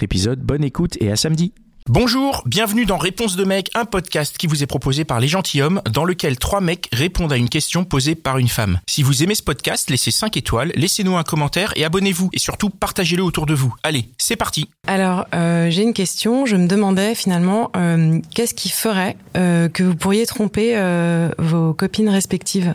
épisode, bonne écoute et à samedi. Bonjour, bienvenue dans Réponse de mec, un podcast qui vous est proposé par les gentilshommes, dans lequel trois mecs répondent à une question posée par une femme. Si vous aimez ce podcast, laissez 5 étoiles, laissez-nous un commentaire et abonnez-vous. Et surtout, partagez-le autour de vous. Allez, c'est parti Alors, euh, j'ai une question. Je me demandais finalement, euh, qu'est-ce qui ferait euh, que vous pourriez tromper euh, vos copines respectives?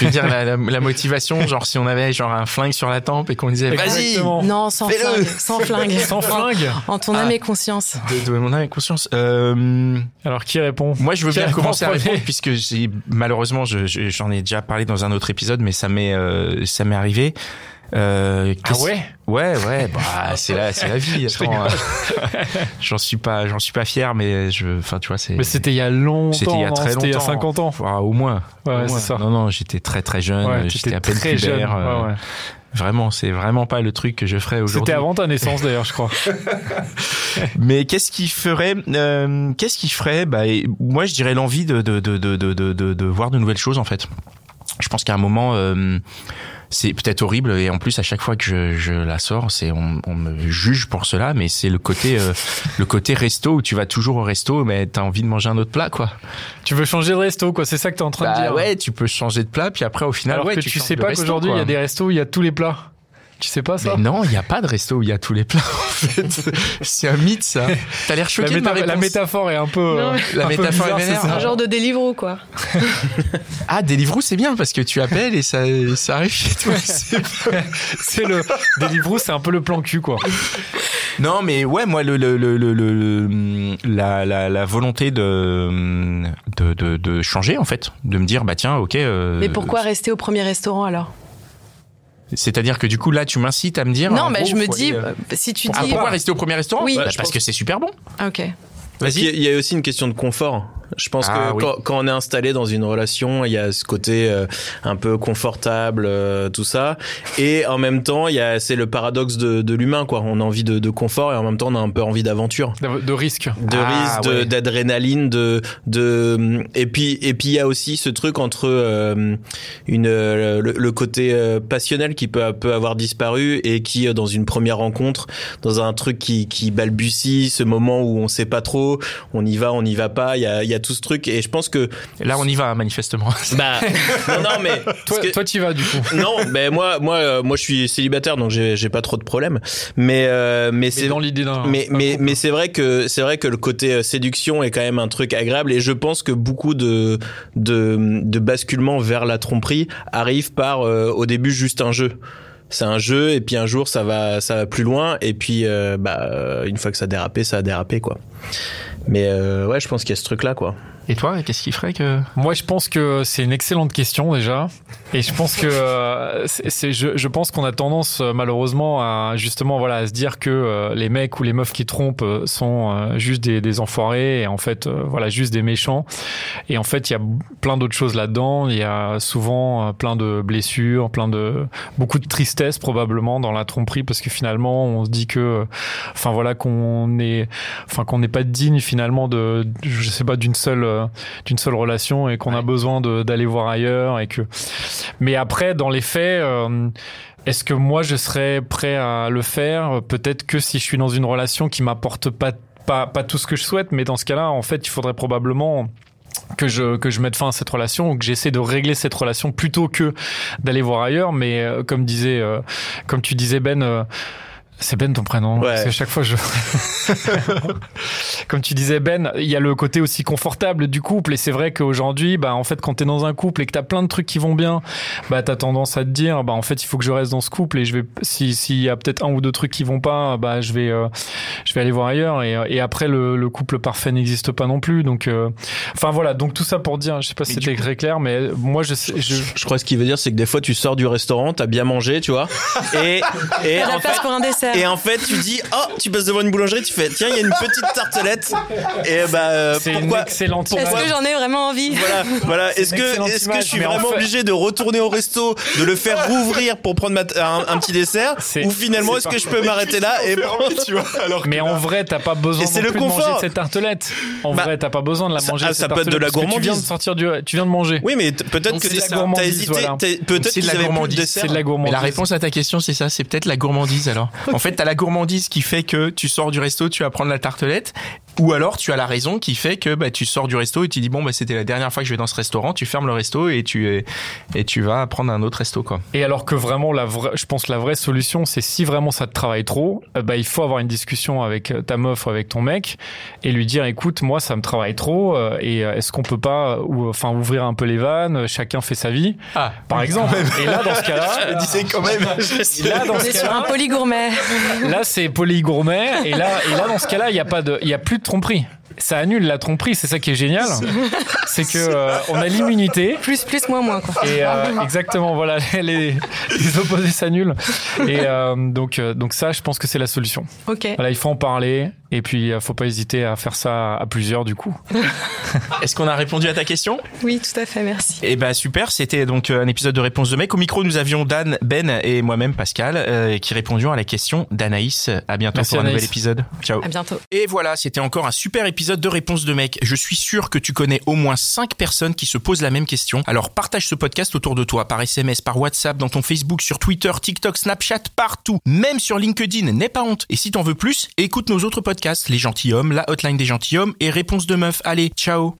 Je veux dire, la, la- la motivation, genre si on avait genre un flingue sur la tempe et qu'on disait vas-y. Non, sans flingue. Sans flingue. Sans flingue. En ton Ah. âme et conscience. de, de mon âme et conscience. Euh, Alors qui répond? Moi, je veux Qui bien commencer à répondre puisque j'ai malheureusement, je- je- j'en ai déjà parlé dans un autre épisode, mais ça m'est euh, ça m'est arrivé. Euh, Ah ouais? Ouais, ouais, bah c'est la c'est la vie. Je Attends, j'en suis pas j'en suis pas fier, mais je, enfin tu vois, c'est Mais c'était il y a longtemps. c'était il y a très C'était il y a longtemps. 50 ans. Ah, au moins. Ouais, c'est ça. Non, non, j'étais très très jeune. Ouais, j'étais à peine très jeune. pubère. euh, Ouais, ouais. Vraiment, c'est vraiment pas le truc que je ferais aujourd'hui. C'était avant ta naissance d'ailleurs, je crois. Mais qu'est-ce qui ferait euh, Qu'est-ce qui ferait bah, Moi, je dirais l'envie de de, de, de, de, de, de- de voir de nouvelles choses, en fait. Je pense qu'à un moment, euh, c'est peut-être horrible, et en plus, à chaque fois que je, je la sors, c'est on, on me juge pour cela, mais c'est le côté euh, le côté resto où tu vas toujours au resto, mais t'as envie de manger un autre plat, quoi. tu veux changer de resto, quoi. C'est ça que t'es en train de Bah dire. ouais, tu peux changer de plat, puis après, au final, Alors ouais, que tu, changes sais pas qu'aujourd'hui il y a des restos où il y a tous les plats. Tu sais pas ça Mais non, il n'y a pas de resto où il y a tous les plats, en fait. c'est un mythe, ça. T'as l'air la, choqué de ma méta- la réponse. métaphore est un peu. Non, La un peu métaphore est bizarre, vénère. Un genre de Deliveroo, quoi. Ah, Deliveroo, c'est bien parce que tu appelles et ça, ça arrive chez toi. C'est- C'est le Deliveroo, c'est un peu le plan cul, quoi. non, mais ouais, moi, le, le, le, le, le- la, la, la volonté de, de, de, de changer, en fait, de me dire, bah tiens, ok. euh, Mais pourquoi rester au premier restaurant alors? C'est-à-dire que du coup, là, tu m'incites à me dire. Non, mais gros, je me dis, aller, euh, si tu Ah, dis. pourquoi rester au premier restaurant Oui. Bah, Parce pense- que c'est super bon. Ok. Vas-y. il y a aussi une question de confort. Je pense Ah, que oui. quand, quand on est installé dans une relation, il y a ce côté euh, un peu confortable, euh, tout ça, et en même temps, il y a c'est le paradoxe de, de l'humain, quoi. On a envie de, de confort et en même temps, on a un peu envie d'aventure, De, de risque. de Ah, risque, ouais. d'adrénaline, de, de et puis et puis il y a aussi ce truc entre euh, une euh, le, le côté euh, passionnel qui peut peut avoir disparu et qui euh, dans une première rencontre, dans un truc qui qui balbutie, ce moment où on sait pas trop, on y va, on n'y va pas, il y a il y a tout ce truc et je pense que Là, on y va, manifestement. bah non non mais Toi, parce que- toi, tu vas du coup. non, mais moi, moi, euh, moi, je suis célibataire, donc j'ai, pas trop de problèmes. Mais, euh, mais Mais c'est dans l'idée d'un. mais mais mais c'est vrai que c'est vrai que le côté euh, séduction est quand même un truc agréable et je pense que beaucoup de de vers la tromperie arrive par euh, au début juste un jeu. C'est un jeu et puis un jour ça va ça va plus loin et puis euh, bah une fois que ça a dérapé ça a dérapé quoi. Mais euh, ouais je pense qu'il y a ce truc là quoi. Et toi, qu'est-ce qui ferait que. Moi, je pense que c'est une excellente question déjà, et je pense que euh, c'est, je, je pense qu'on a tendance euh, malheureusement à justement voilà à se dire que euh, les mecs ou les meufs qui trompent sont juste des, des enfoirés et en fait voilà juste des méchants. Et en fait, il y a plein d'autres choses là-dedans. Il y a souvent plein de blessures, plein de beaucoup de tristesse probablement dans la tromperie parce que finalement on se dit que, enfin voilà qu'on est, enfin qu'on n'est pas digne finalement de, je sais pas d'une seule d'une seule relation et qu'on a besoin d'aller voir ailleurs et que mais après dans les faits euh, est-ce que moi je serais prêt à le faire? Peut-être que si je suis dans une relation qui m'apporte pas pas pas tout ce que je souhaite mais dans ce cas-là en fait il faudrait probablement que je que je mette fin à cette relation ou que j'essaie de régler cette relation plutôt que d'aller voir ailleurs. Mais euh, comme disait euh, comme tu disais Ben euh, C'est Ben ton prénom. Ouais. Parce que chaque fois je. Comme tu disais Ben, il y a le côté aussi confortable du couple et c'est vrai qu'aujourd'hui, bah en fait quand t'es dans un couple et que t'as plein de trucs qui vont bien, bah t'as tendance à te dire, bah en fait il faut que je reste dans ce couple et je vais si s'il y a peut-être un ou deux trucs qui vont pas, bah je vais euh, je vais aller voir ailleurs et, et après le, le couple parfait n'existe pas non plus donc euh, enfin voilà donc tout ça pour dire, je sais pas si c'était très clair mais moi je sais je Je crois que ce qu'il veut dire, c'est que des fois, tu sors du restaurant, t'as bien mangé, tu vois, et, et, Il y a de en la place fait, pour un dessert. Et en fait, tu dis, oh, tu passes devant une boulangerie, tu fais, tiens, il y a une petite tartelette, et bah, euh, c'est une pourquoi, excellente Est-ce que j'en ai vraiment envie voilà, voilà. Est-ce une que, est-ce que je suis en vraiment fait- obligé de retourner au resto, de le faire rouvrir pour prendre ma- un, un petit dessert, C'est- ou finalement, est-ce que je peux m'arrêter là et tu vois, alors Mais en vrai, t'as pas besoin c'est le plus de manger de cette tartelette. En Bah, vrai, t'as pas besoin de la manger. ah, cette ça peut être de la parce que Tu viens de gourmandise. sortir du, tu viens de manger. Oui, mais peut-être que c'est de la t'as gourmandise, hésité, peut-être de la gourmandise. dessert. C'est de la Mais gourmandise. la réponse à ta question, c'est ça, c'est peut-être la gourmandise alors. En fait, t'as la gourmandise qui fait que tu sors du resto, tu vas prendre la tartelette, ou alors tu as la raison qui fait que bah, tu sors du resto et tu dis bon bah c'était la dernière fois que je vais dans ce restaurant, tu fermes le resto et tu et tu vas prendre un autre resto quoi. Et alors que vraiment, la vraie, je pense que la vraie solution, c'est si vraiment ça te travaille trop, euh, bah, il faut avoir une discussion avec euh, ta meuf ou avec ton mec et lui dire, écoute, moi, ça me travaille trop euh, et est-ce qu'on peut pas, ou, enfin, ouvrir un peu les vannes, chacun fait sa vie, Ah, par exemple. Et là, dans ce cas-là, disais quand même. là, dans On ce est sur un poli gourmet. Là, c'est poli gourmet. Et là, et là, dans ce cas-là, il n'y a pas de, il y a plus tromperie. Ça annule la tromperie. C'est ça qui est génial. C'est que euh, on a l'immunité. Plus, plus, moins, moins, quoi. Et euh, exactement, voilà, les, les opposés s'annulent. Et euh, donc, euh, donc ça, je pense que c'est la solution. Ok. Voilà, il faut en parler. Et puis, euh, faut pas hésiter à faire ça à plusieurs, du coup. Est-ce qu'on a répondu à ta question? Oui, tout à fait, merci. Eh ben super, c'était donc un épisode de Réponse de mec. Au micro, nous avions Dan, Ben et moi-même Pascal euh, qui répondions à la question d'Anaïs. À bientôt Merci, pour un Anaïs. nouvel épisode. Ciao. À bientôt. Et voilà, c'était encore un super épisode de Réponse de mec. Je suis sûr que tu connais au moins 5 personnes qui se posent la même question. Alors partage ce podcast autour de toi, par SMS, par WhatsApp, dans ton Facebook, sur Twitter, TikTok, Snapchat, partout. Même sur LinkedIn, n'aie pas honte. Et si t'en veux plus, écoute nos autres podcasts, Les Gentilhommes, La Hotline des Gentilhommes et Réponse de Meuf. Allez, ciao